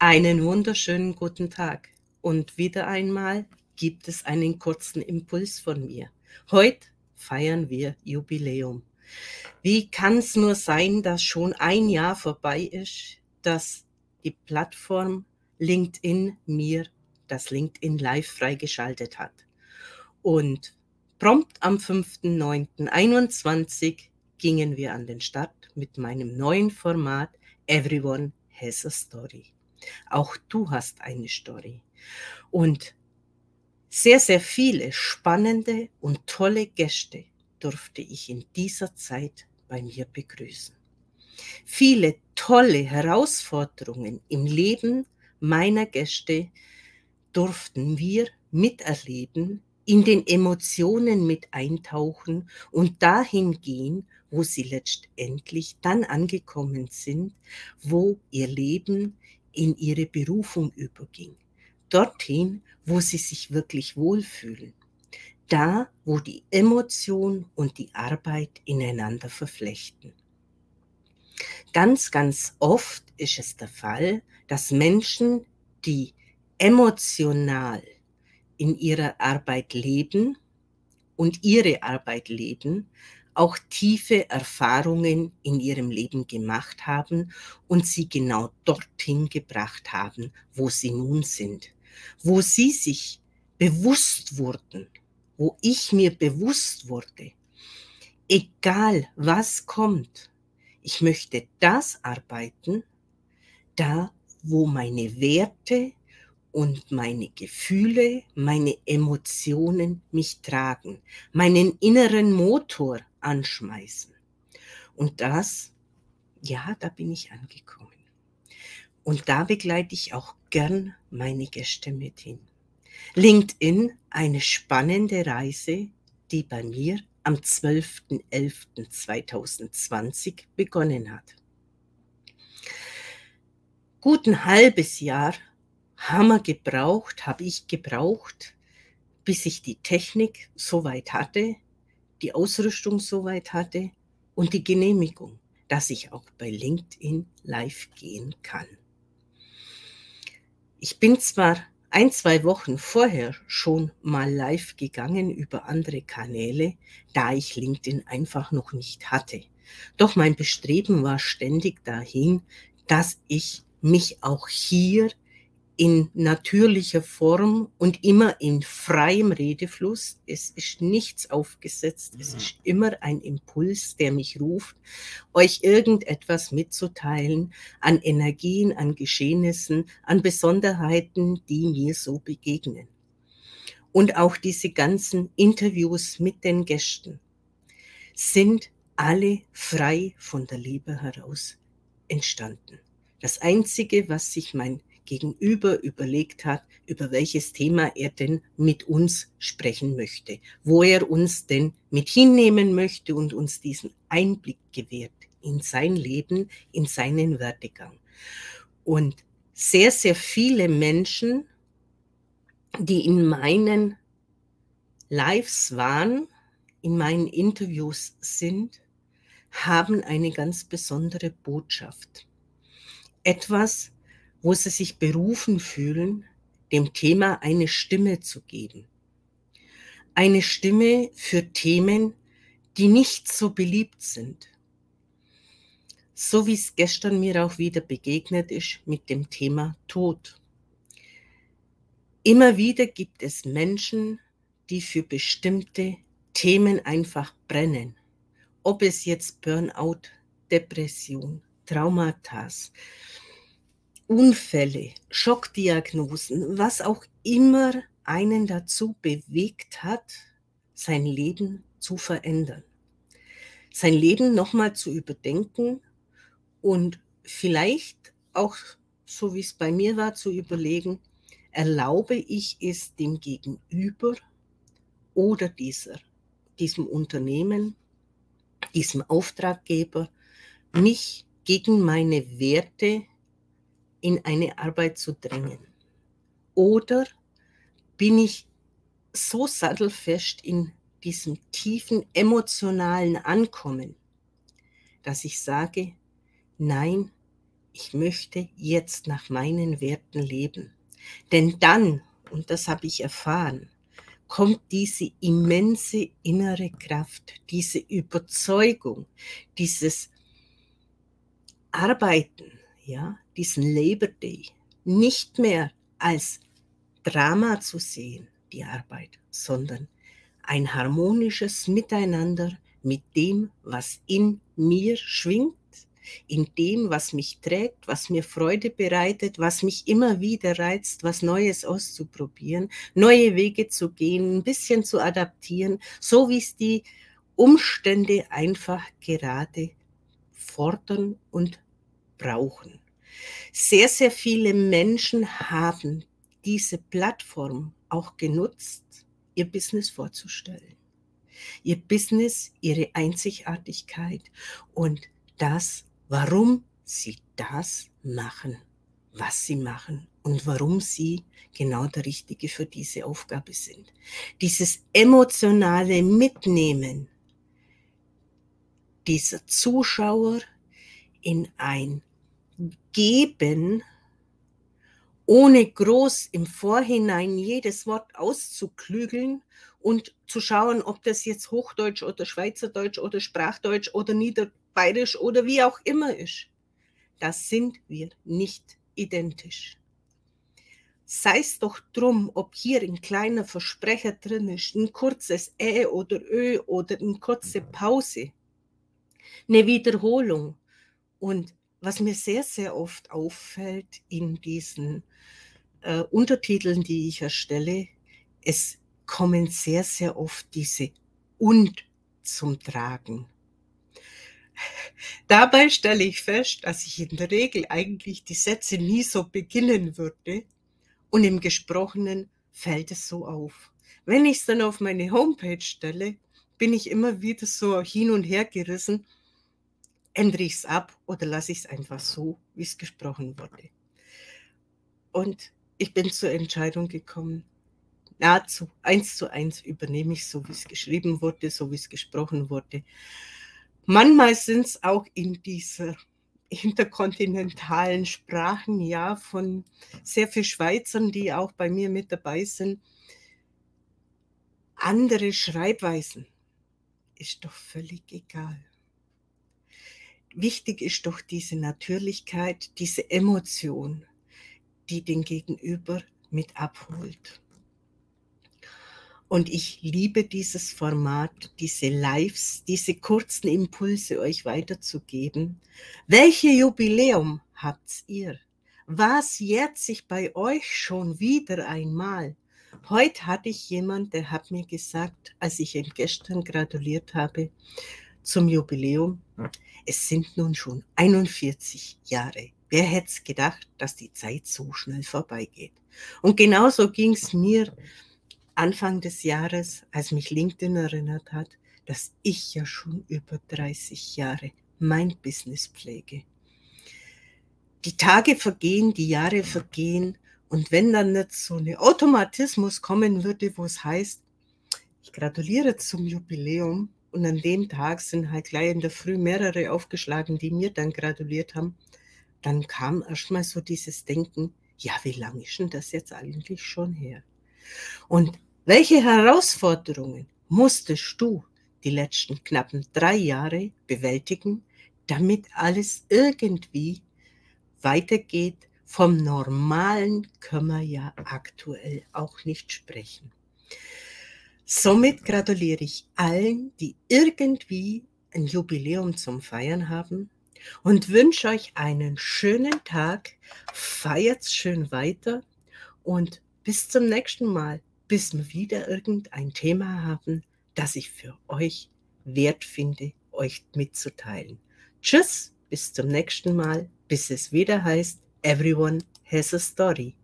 Einen wunderschönen guten Tag. Und wieder einmal gibt es einen kurzen Impuls von mir. Heute feiern wir Jubiläum. Wie kann es nur sein, dass schon ein Jahr vorbei ist, dass die Plattform LinkedIn mir das LinkedIn Live freigeschaltet hat? Und prompt am 5.9.21 gingen wir an den Start mit meinem neuen Format Everyone has a Story. Auch du hast eine Story. Und sehr, sehr viele spannende und tolle Gäste durfte ich in dieser Zeit bei mir begrüßen. Viele tolle Herausforderungen im Leben meiner Gäste durften wir miterleben, in den Emotionen mit eintauchen und dahin gehen, wo sie letztendlich dann angekommen sind, wo ihr Leben in ihre Berufung überging. Dorthin, wo sie sich wirklich wohlfühlen. Da, wo die Emotion und die Arbeit ineinander verflechten. Ganz, ganz oft ist es der Fall, dass Menschen, die emotional in ihrer Arbeit leben und ihre Arbeit leben, auch tiefe Erfahrungen in ihrem Leben gemacht haben und sie genau dorthin gebracht haben, wo sie nun sind, wo sie sich bewusst wurden, wo ich mir bewusst wurde, egal was kommt, ich möchte das arbeiten, da wo meine Werte und meine Gefühle, meine Emotionen mich tragen, meinen inneren Motor anschmeißen. Und das, ja, da bin ich angekommen. Und da begleite ich auch gern meine Gäste mit hin. LinkedIn, eine spannende Reise, die bei mir am 12.11.2020 begonnen hat. Gut ein halbes Jahr wir gebraucht, habe ich gebraucht, bis ich die Technik soweit hatte, die Ausrüstung soweit hatte und die Genehmigung, dass ich auch bei LinkedIn live gehen kann. Ich bin zwar ein, zwei Wochen vorher schon mal live gegangen über andere Kanäle, da ich LinkedIn einfach noch nicht hatte. Doch mein Bestreben war ständig dahin, dass ich mich auch hier in natürlicher Form und immer in freiem Redefluss. Es ist nichts aufgesetzt. Es mhm. ist immer ein Impuls, der mich ruft, euch irgendetwas mitzuteilen an Energien, an Geschehnissen, an Besonderheiten, die mir so begegnen. Und auch diese ganzen Interviews mit den Gästen sind alle frei von der Liebe heraus entstanden. Das Einzige, was sich mein Gegenüber überlegt hat, über welches Thema er denn mit uns sprechen möchte, wo er uns denn mit hinnehmen möchte und uns diesen Einblick gewährt in sein Leben, in seinen Werdegang. Und sehr, sehr viele Menschen, die in meinen Lives waren, in meinen Interviews sind, haben eine ganz besondere Botschaft. Etwas, wo sie sich berufen fühlen, dem Thema eine Stimme zu geben. Eine Stimme für Themen, die nicht so beliebt sind. So wie es gestern mir auch wieder begegnet ist mit dem Thema Tod. Immer wieder gibt es Menschen, die für bestimmte Themen einfach brennen. Ob es jetzt Burnout, Depression, Traumata, Unfälle, Schockdiagnosen, was auch immer einen dazu bewegt hat, sein Leben zu verändern. Sein Leben nochmal zu überdenken und vielleicht auch, so wie es bei mir war, zu überlegen, erlaube ich es dem Gegenüber oder dieser, diesem Unternehmen, diesem Auftraggeber, mich gegen meine Werte in eine Arbeit zu drängen? Oder bin ich so sattelfest in diesem tiefen emotionalen Ankommen, dass ich sage, nein, ich möchte jetzt nach meinen Werten leben. Denn dann, und das habe ich erfahren, kommt diese immense innere Kraft, diese Überzeugung, dieses Arbeiten, ja, diesen Labor Day, nicht mehr als Drama zu sehen, die Arbeit, sondern ein harmonisches Miteinander mit dem, was in mir schwingt, in dem, was mich trägt, was mir Freude bereitet, was mich immer wieder reizt, was Neues auszuprobieren, neue Wege zu gehen, ein bisschen zu adaptieren, so wie es die Umstände einfach gerade fordern und brauchen. Sehr, sehr viele Menschen haben diese Plattform auch genutzt, ihr Business vorzustellen. Ihr Business, ihre Einzigartigkeit und das, warum sie das machen, was sie machen und warum sie genau der Richtige für diese Aufgabe sind. Dieses emotionale Mitnehmen dieser Zuschauer in ein Geben, ohne groß im Vorhinein jedes Wort auszuklügeln und zu schauen, ob das jetzt Hochdeutsch oder Schweizerdeutsch oder Sprachdeutsch oder Niederbayerisch oder wie auch immer ist. Das sind wir nicht identisch. Sei es doch drum, ob hier ein kleiner Versprecher drin ist, ein kurzes Ä oder Ö oder eine kurze Pause, eine Wiederholung. Und was mir sehr, sehr oft auffällt in diesen äh, Untertiteln, die ich erstelle, es kommen sehr, sehr oft diese und zum Tragen. Dabei stelle ich fest, dass ich in der Regel eigentlich die Sätze nie so beginnen würde und im Gesprochenen fällt es so auf. Wenn ich es dann auf meine Homepage stelle, bin ich immer wieder so hin und her gerissen, ändere ich es ab oder lasse ich es einfach so, wie es gesprochen wurde. Und ich bin zur Entscheidung gekommen, nahezu eins zu eins übernehme ich so, wie es geschrieben wurde, so wie es gesprochen wurde. Manchmal sind es auch in dieser interkontinentalen Sprachen, ja, von sehr vielen Schweizern, die auch bei mir mit dabei sind, andere Schreibweisen. Ist doch völlig egal. Wichtig ist doch diese Natürlichkeit, diese Emotion, die den Gegenüber mit abholt. Und ich liebe dieses Format, diese Lives, diese kurzen Impulse euch weiterzugeben. Welche Jubiläum habt ihr? Was jährt sich bei euch schon wieder einmal? Heute hatte ich jemand, der hat mir gesagt, als ich ihm gestern gratuliert habe zum Jubiläum, es sind nun schon 41 Jahre. Wer hätte es gedacht, dass die Zeit so schnell vorbeigeht? Und genauso ging es mir Anfang des Jahres, als mich LinkedIn erinnert hat, dass ich ja schon über 30 Jahre mein Business pflege. Die Tage vergehen, die Jahre vergehen und wenn dann nicht so ein Automatismus kommen würde, wo es heißt, ich gratuliere zum Jubiläum und an dem Tag sind halt gleich in der Früh mehrere aufgeschlagen, die mir dann gratuliert haben, dann kam erstmal so dieses Denken, ja, wie lange ist denn das jetzt eigentlich schon her? Und welche Herausforderungen musstest du die letzten knappen drei Jahre bewältigen, damit alles irgendwie weitergeht? Vom Normalen können wir ja aktuell auch nicht sprechen. Somit gratuliere ich allen, die irgendwie ein Jubiläum zum Feiern haben und wünsche euch einen schönen Tag. Feiert schön weiter und bis zum nächsten Mal bis wir wieder irgendein Thema haben, das ich für euch wert finde, euch mitzuteilen. Tschüss, bis zum nächsten Mal, bis es wieder heißt, Everyone has a story.